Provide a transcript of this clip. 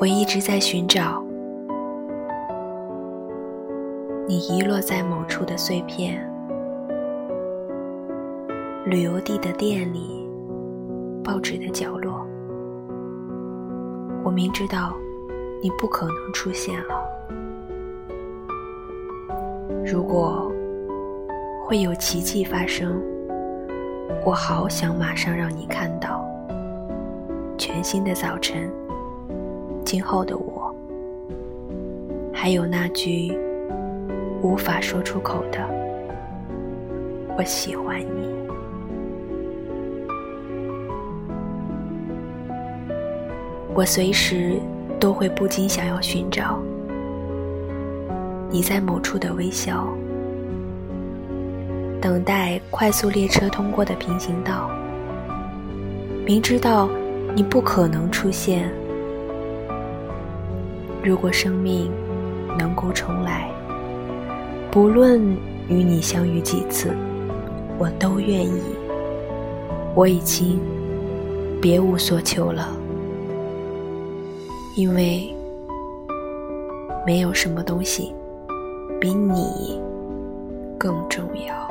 我一直在寻找你遗落在某处的碎片，旅游地的店里，报纸的角落。我明知道你不可能出现了。如果会有奇迹发生，我好想马上让你看到全新的早晨。今后的我，还有那句无法说出口的“我喜欢你”。我随时都会不禁想要寻找你在某处的微笑，等待快速列车通过的平行道。明知道你不可能出现，如果生命能够重来，不论与你相遇几次，我都愿意。我已经别无所求了。因为没有什么东西比你更重要。